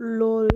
lol.